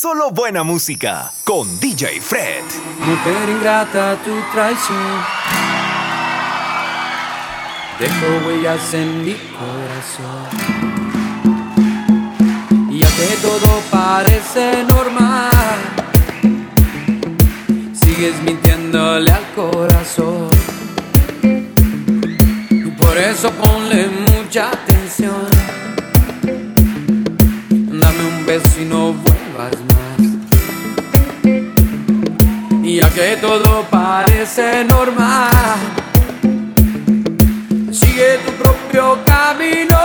Solo buena música con DJ Fred. Mujer ingrata, tu traición. Dejo huellas en mi corazón. Y aunque todo parece normal, sigues mintiéndole al corazón. Y por eso ponle mucha atención. Dame un beso y no vuelvas. Y ya que todo parece normal, sigue tu propio camino.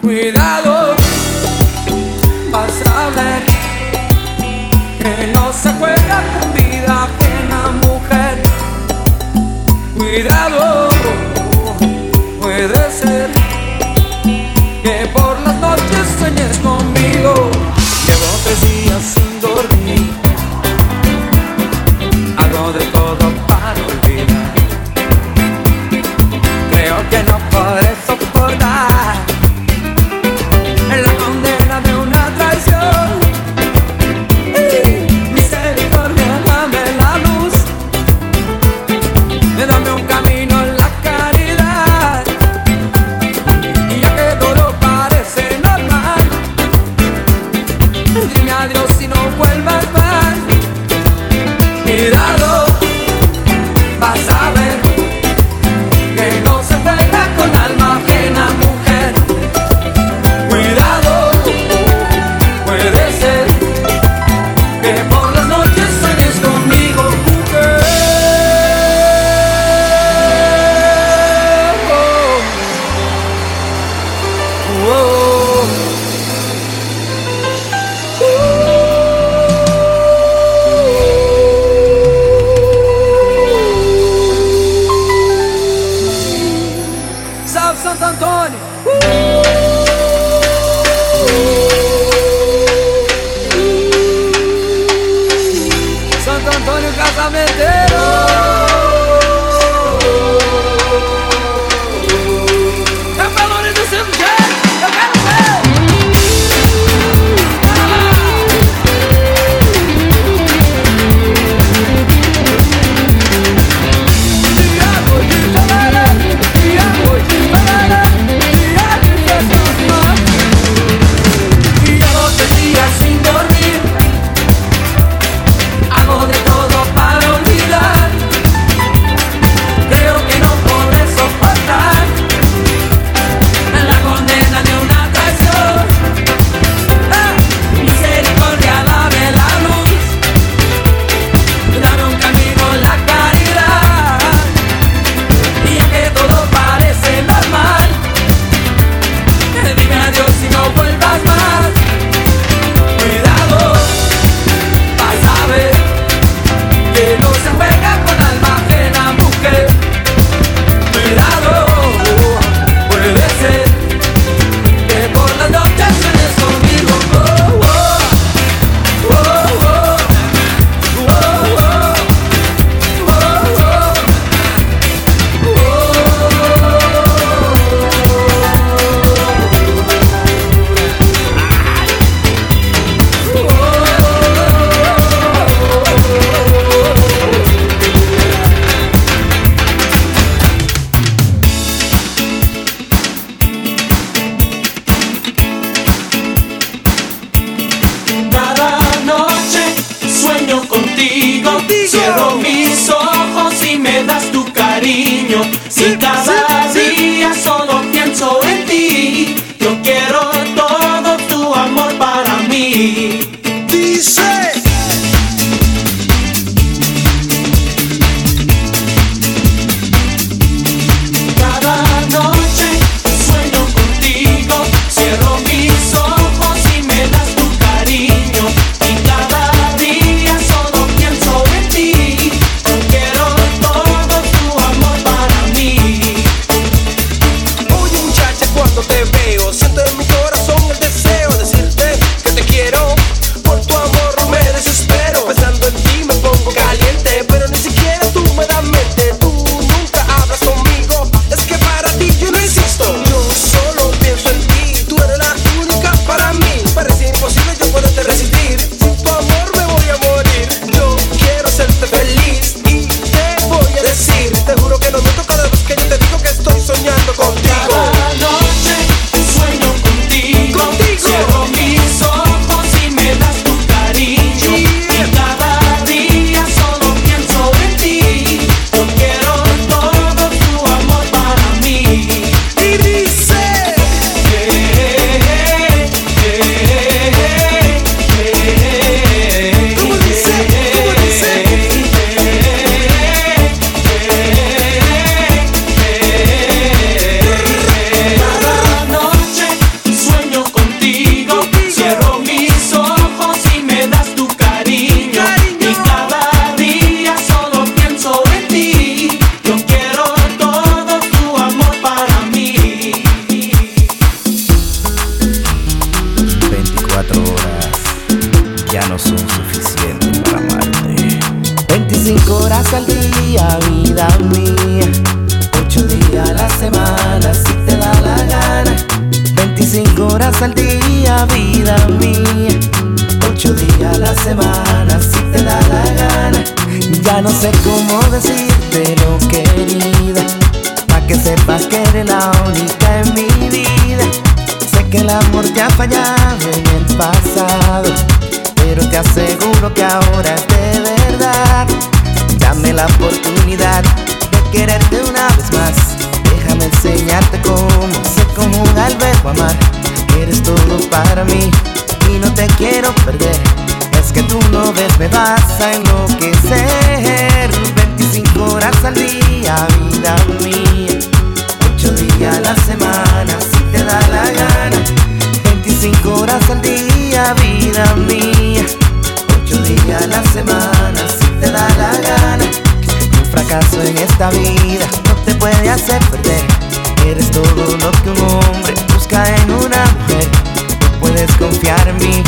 Cuidado, vas a ver que no se juega con vida ajena, mujer. Cuidado, puede ser que por las noches sueñes con conmigo. Llevo tres sin dormir. it. si te da la gana. Ya no sé cómo decírtelo, querida. Pa' que sepas que eres la única en mi vida. Sé que el amor te ha fallado en el pasado. Pero te aseguro que ahora es de verdad. Dame la oportunidad de quererte una vez más. Déjame enseñarte cómo se conjuga el verbo amar. Eres todo para mí y no te quiero perder que tú no ves me vas a enloquecer. 25 horas al día, vida mía. 8 días a la semana, si te da la gana. 25 horas al día, vida mía. 8 días a la semana, si te da la gana. Un fracaso en esta vida no te puede hacer perder. Eres todo lo que un hombre busca en una mujer. No puedes confiar en mí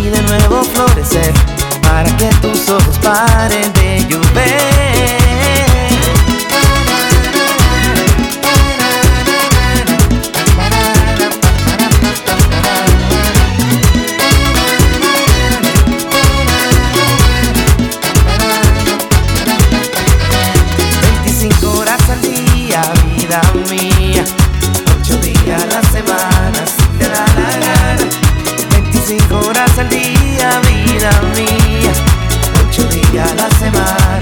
y de nuevo florecer para que tus ojos paren de llover. a la semana.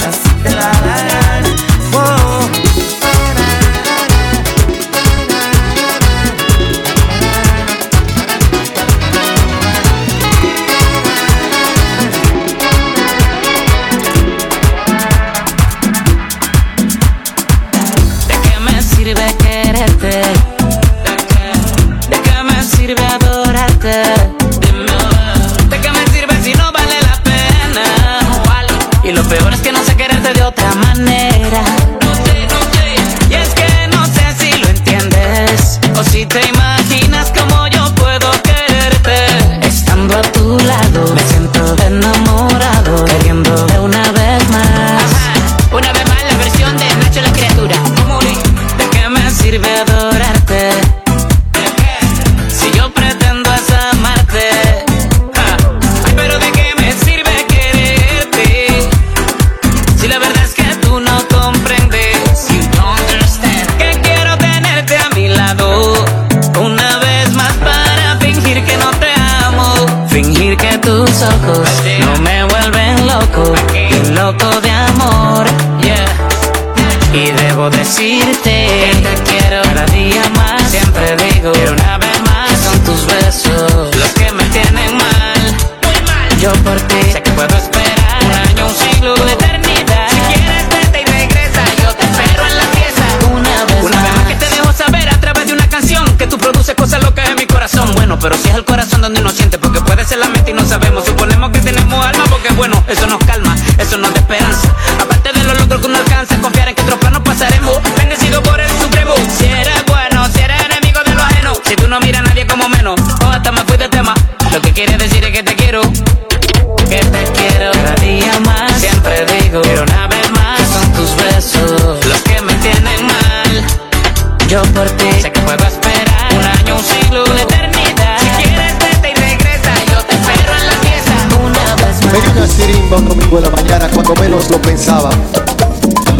donde uno siente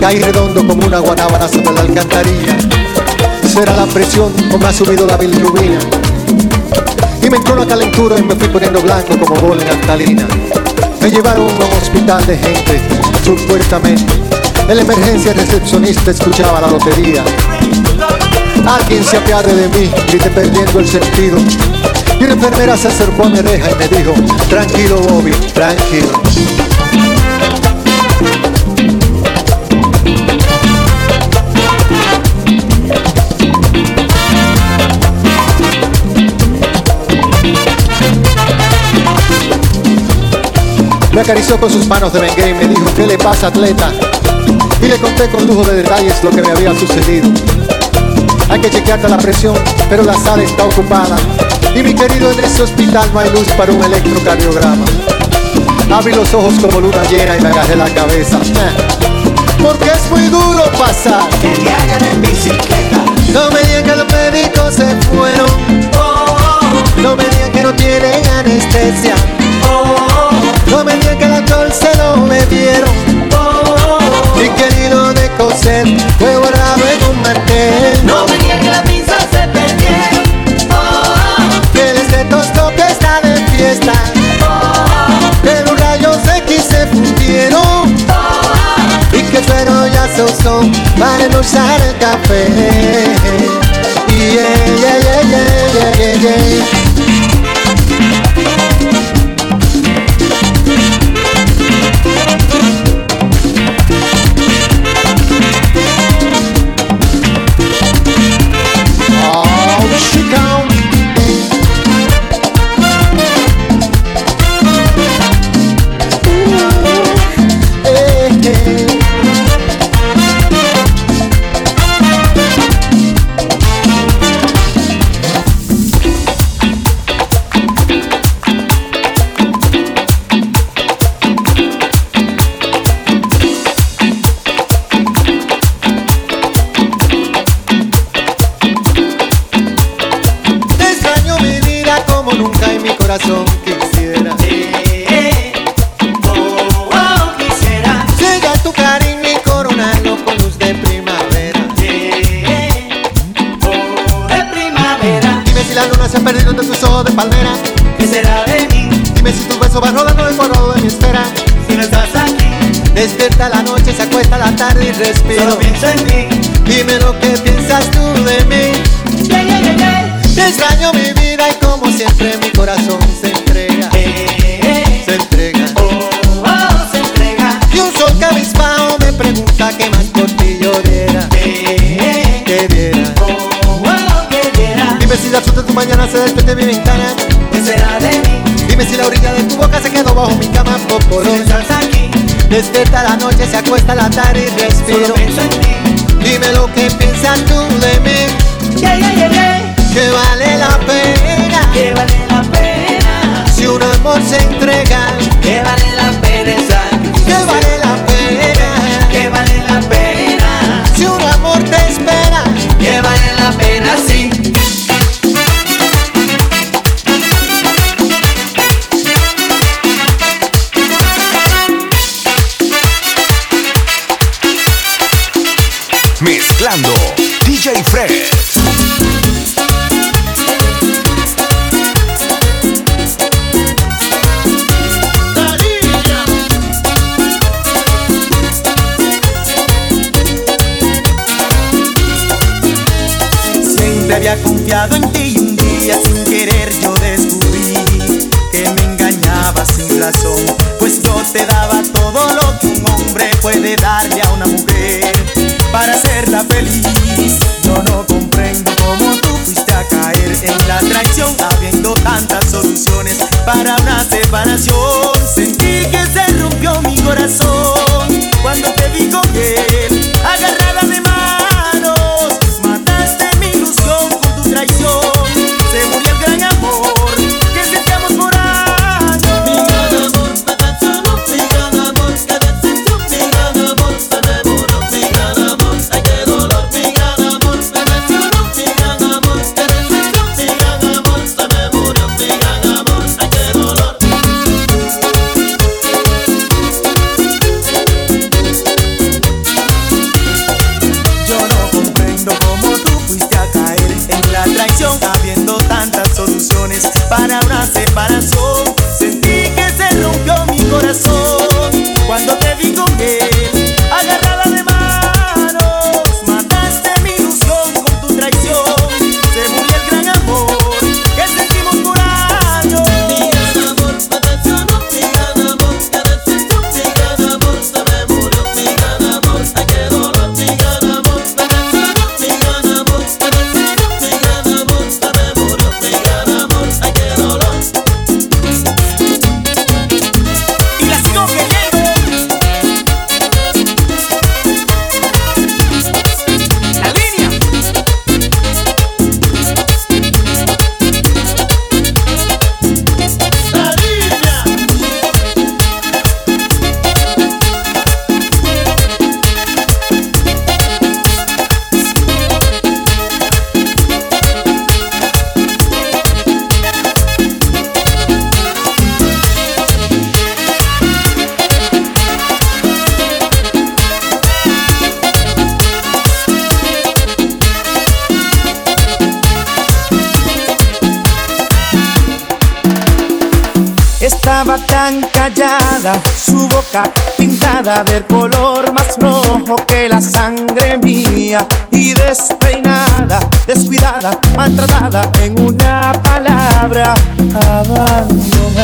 caí redondo como una guanábana sobre la alcantarilla. Será la presión o me ha subido la bilirrubina. Y me entró la calentura y me fui poniendo blanco como gol en alcalina. Me llevaron a un hospital de gente, supuestamente. En la emergencia el recepcionista escuchaba la lotería. Alguien se apiade de mí, grité perdiendo el sentido. Y la enfermera se acercó a mi reja y me dijo, tranquilo Bobby, tranquilo. Acarició con sus manos de Bengay y me dijo, ¿qué le pasa, atleta? Y le conté con lujo de detalles lo que me había sucedido. Hay que chequearte la presión, pero la sala está ocupada. Y mi querido, en ese hospital no hay luz para un electrocardiograma. Abrí los ojos como luna llena y me agarré la cabeza. Eh. Porque es muy duro pasar. Que te hagan en bicicleta. No me digan que los médicos se fueron. Oh, oh, oh. No me digan que no tienen anestesia. No me que el alcohol se lo bebieron. Que el hilo de coser fue borrado en un mantel. No me que las pinzas se perdieron. Que el estetoscopio está de fiesta. Que los rayos X se fundieron. Y que el suero ya se usó para endulzar el café. Yeah, yeah, yeah, yeah, yeah, yeah, yeah. ¿Qué será de mí Dime si tu beso va rodando el cuadrado de mi espera. si no estás aquí? Despierta la noche, se acuesta la tarde y respiro. Solo pienso en ti. Dime lo que piensas tú de mí. Yeah, yeah, yeah, yeah. Te extraño mi vida y como siempre mi corazón se entrega. Eh, Se entrega. oh, oh, se entrega. Y un sol cabizbajo me pregunta qué más por ti diera. Eh, Que diera. oh, oh, que diera. Dime si la luz de tu mañana se despierta de Dime si la orilla de tu boca se quedó bajo mi cama si no poporón. estás aquí? Despierta la noche, se acuesta la tarde y Solo respiro. pienso en ti. Dime lo que piensas tú Siempre había confiado en ti y un día sin querer yo descubrí que me engañabas sin razón, pues yo te daba todo lo que un hombre puede darle a una mujer para hacerla feliz. Yo no comprendo cómo tú fuiste a caer en la traición, habiendo tantas soluciones para una separación. Sentí que se rompió mi corazón cuando te vi con él, agarrada del color más rojo que la sangre mía. Y despeinada, descuidada, maltratada en una palabra abandonada.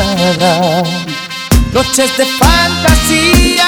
Noches de fantasía,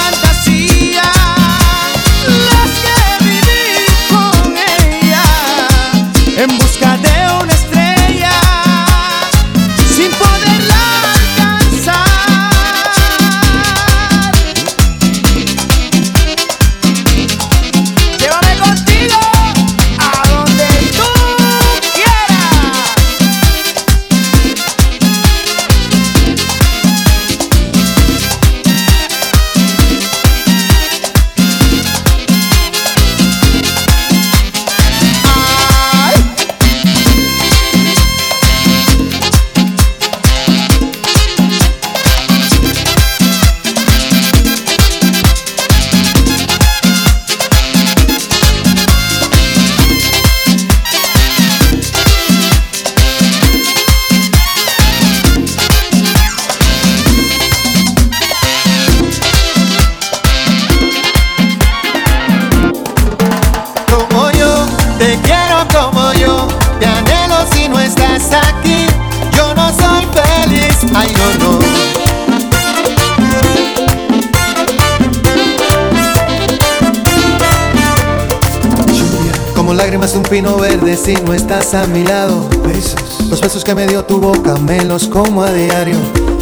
pino verde si no estás a mi lado. Besos, los besos que me dio tu boca, me los como a diario.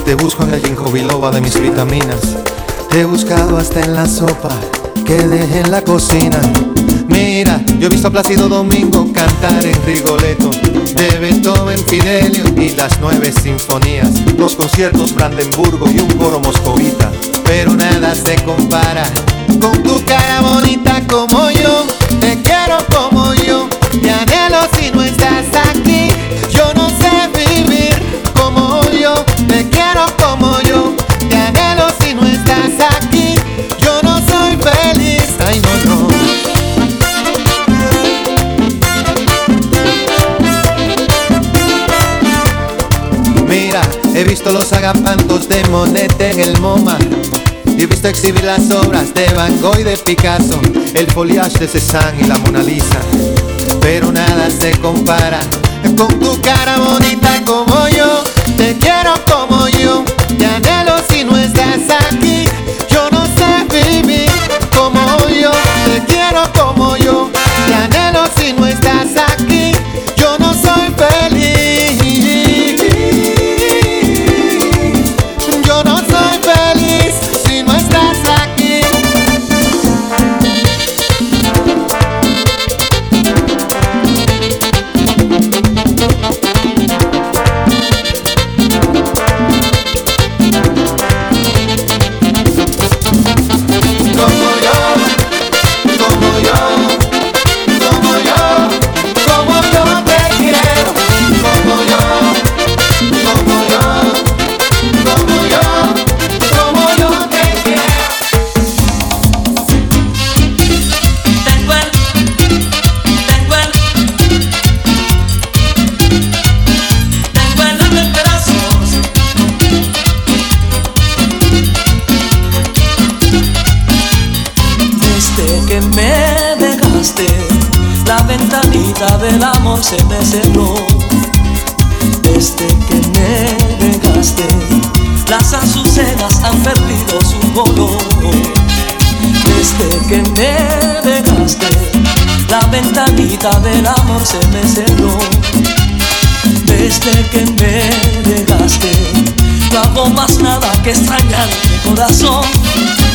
Te busco en el ginkgo biloba de mis vitaminas. Te he buscado hasta en la sopa que dejé en la cocina. Mira, yo he visto a Plácido Domingo cantar en Rigoletto, de Beethoven, Fidelio y las nueve sinfonías, dos conciertos Brandenburgo y un coro moscovita. Pero nada se compara con tu cara bonita como yo, te quiero como yo, te anhelo si no estás aquí. Yo no sé vivir como yo, te quiero como yo, te anhelo si no estás aquí. Yo no soy feliz, ay no, no. Mira, he visto los agapantos de Monet en el MoMA. He visto exhibir las obras de Van Gogh y de Picasso, el foliage de Cézanne y la Mona Lisa. Pero nada se compara con tu cara bonita como yo. Que extrañar mi corazón.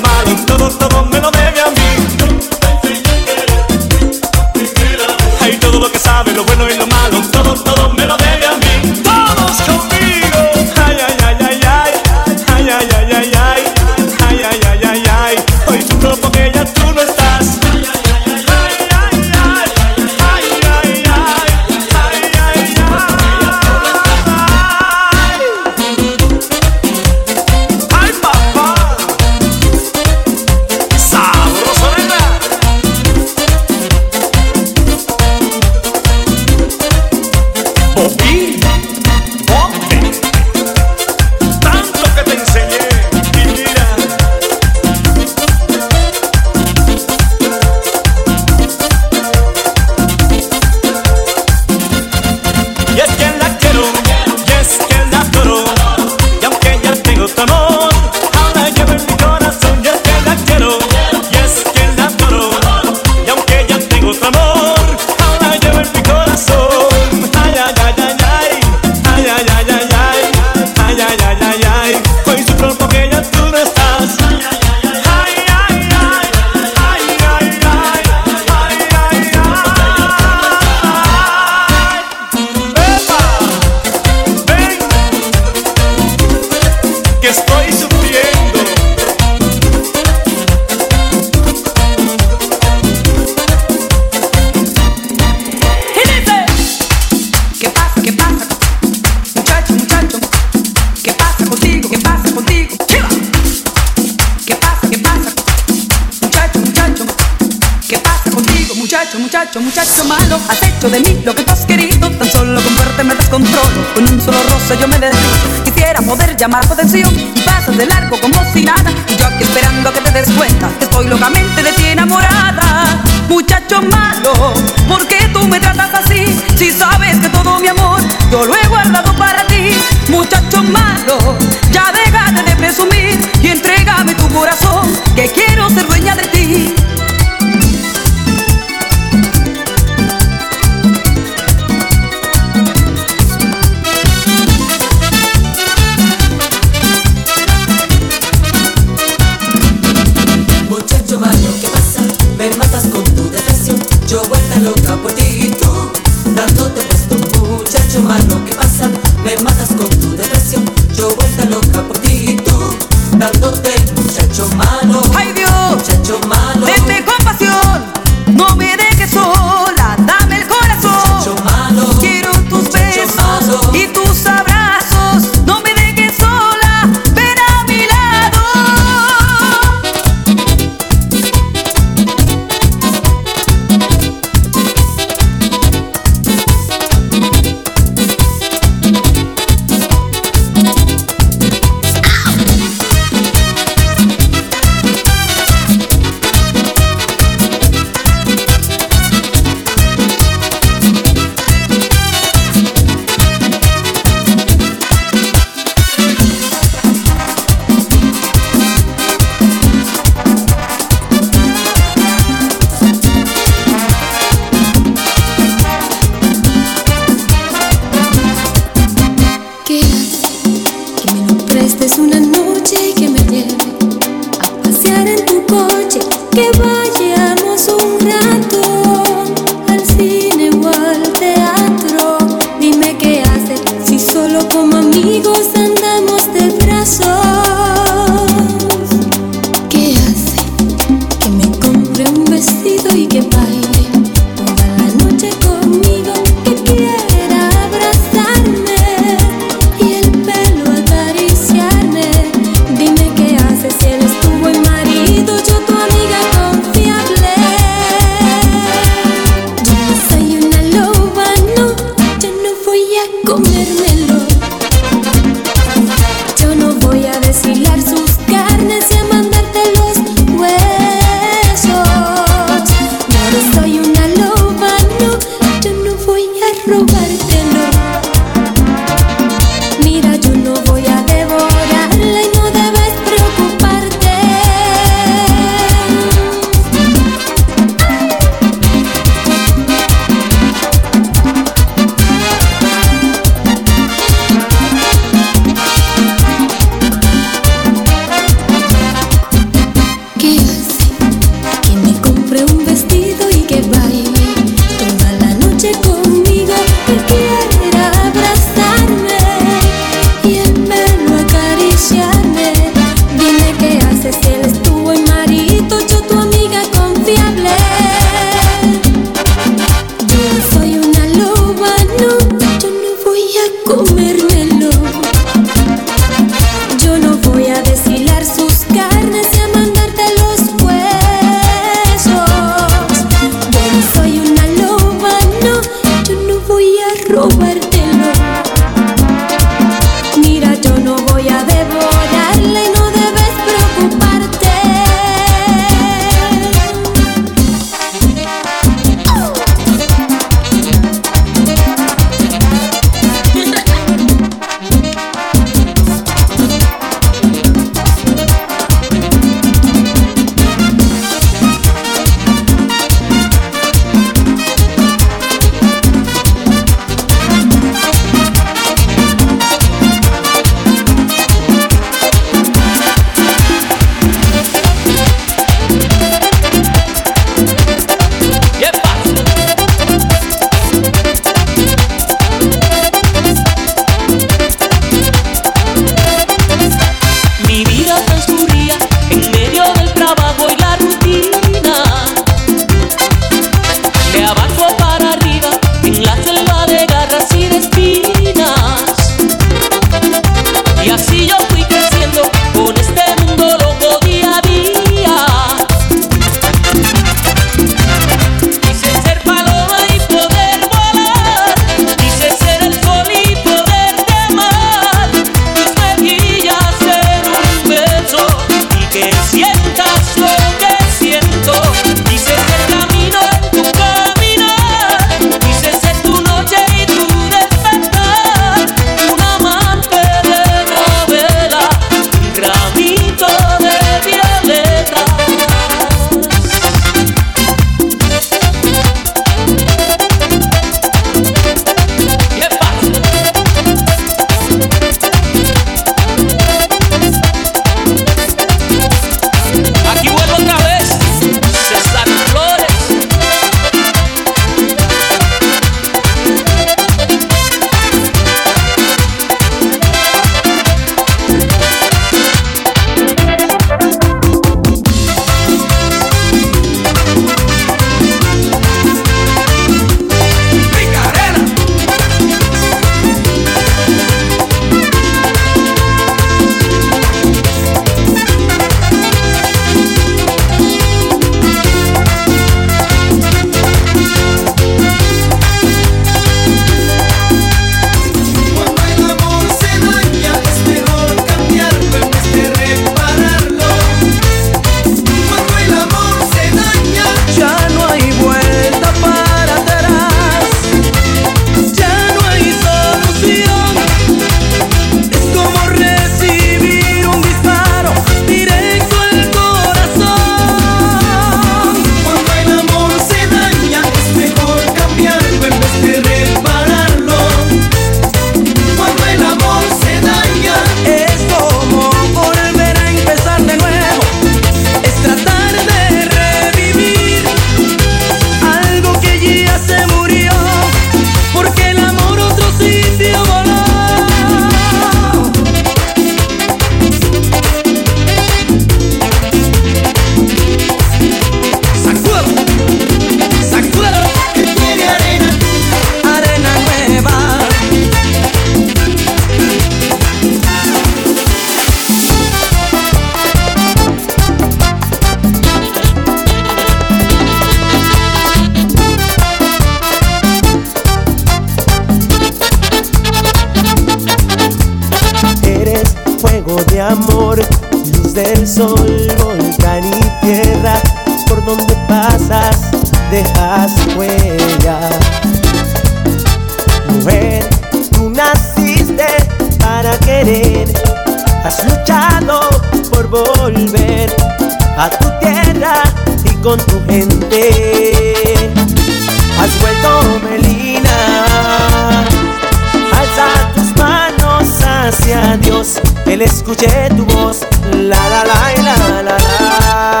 Escuché tu voz, la la la y la la la.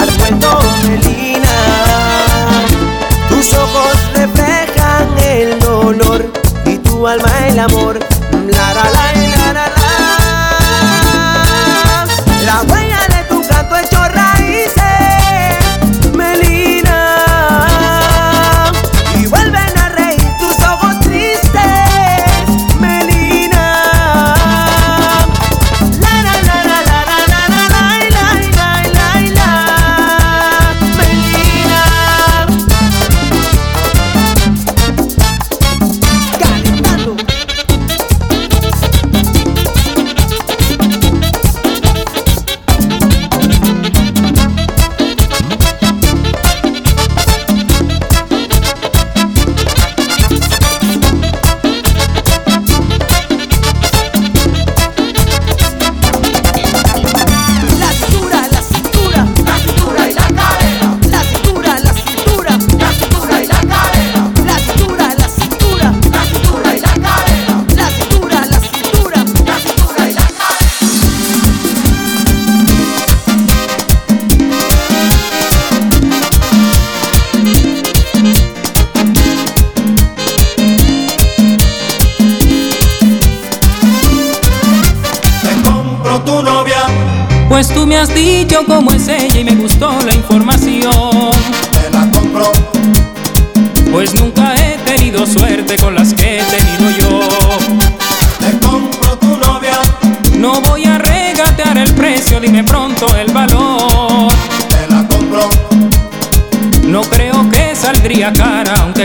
Al cuento de Lina, tus ojos reflejan el dolor y tu alma el amor.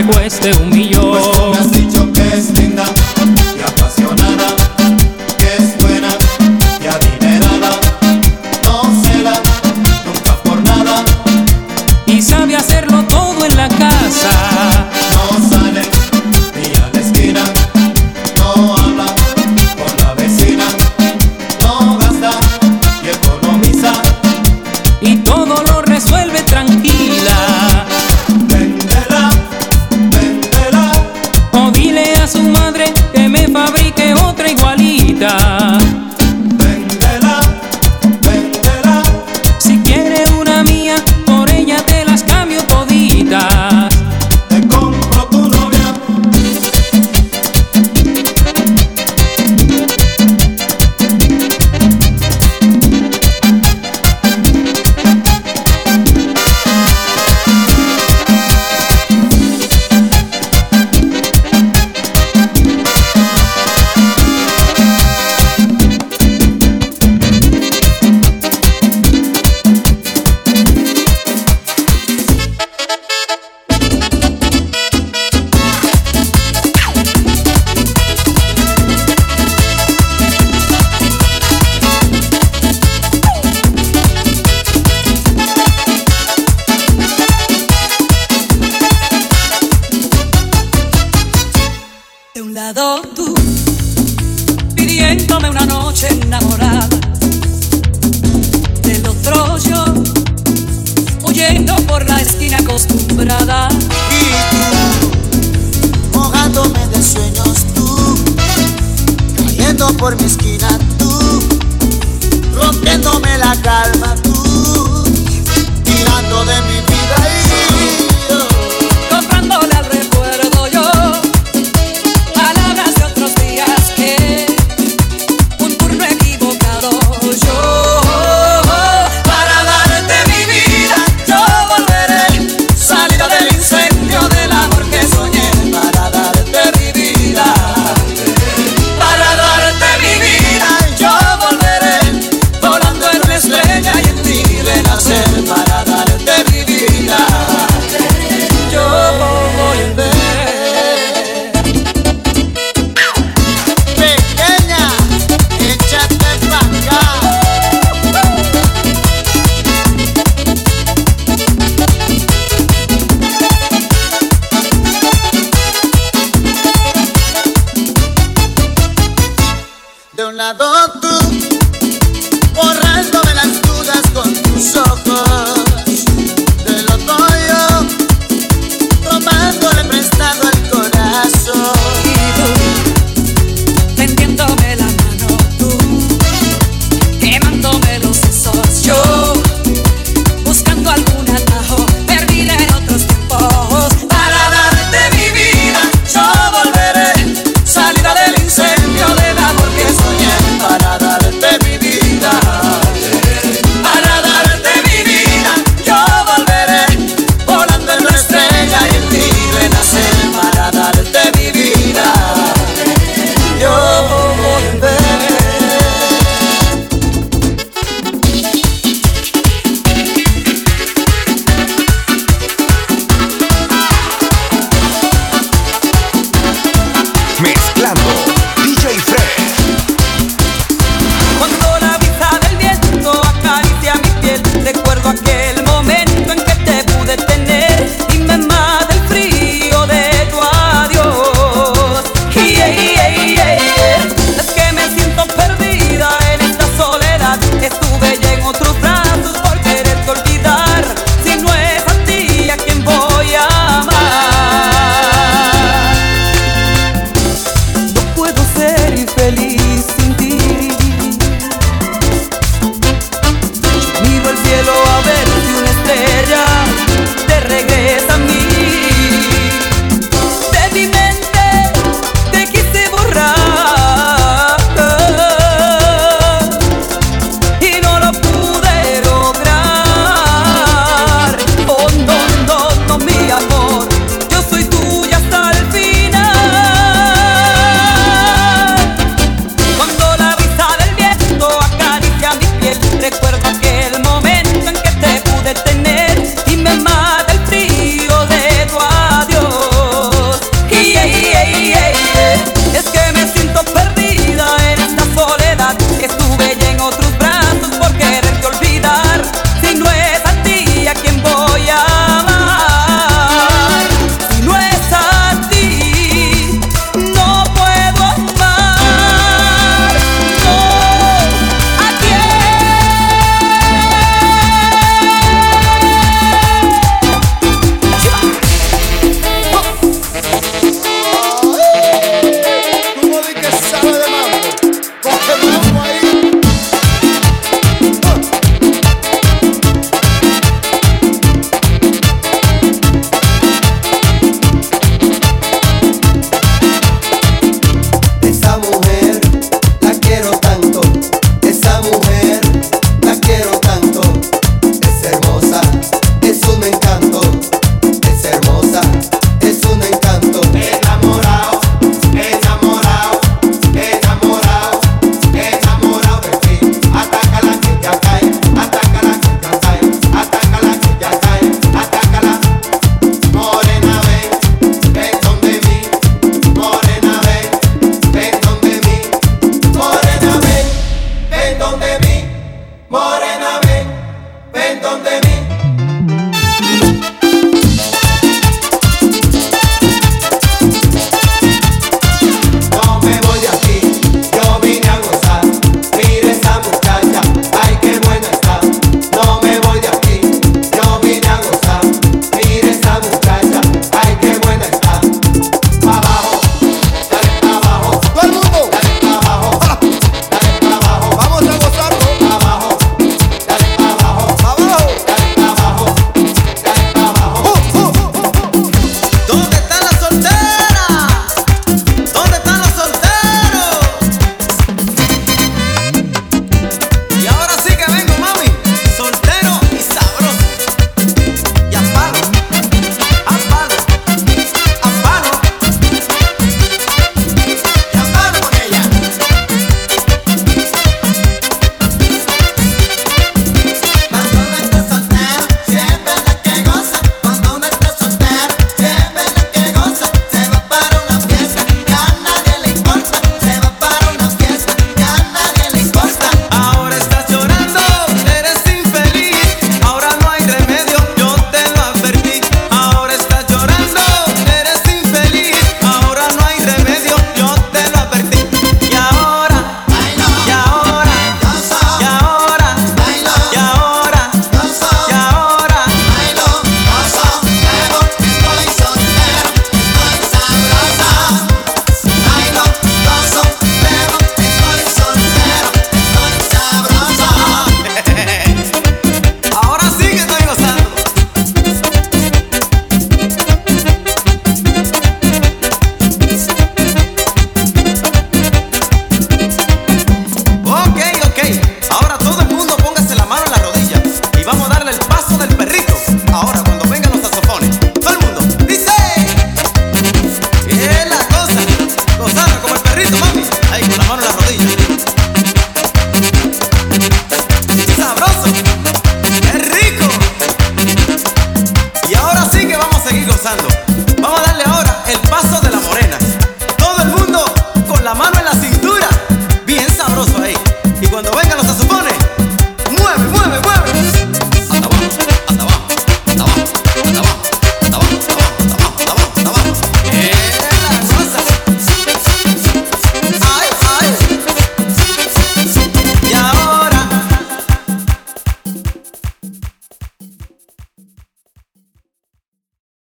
Cueste un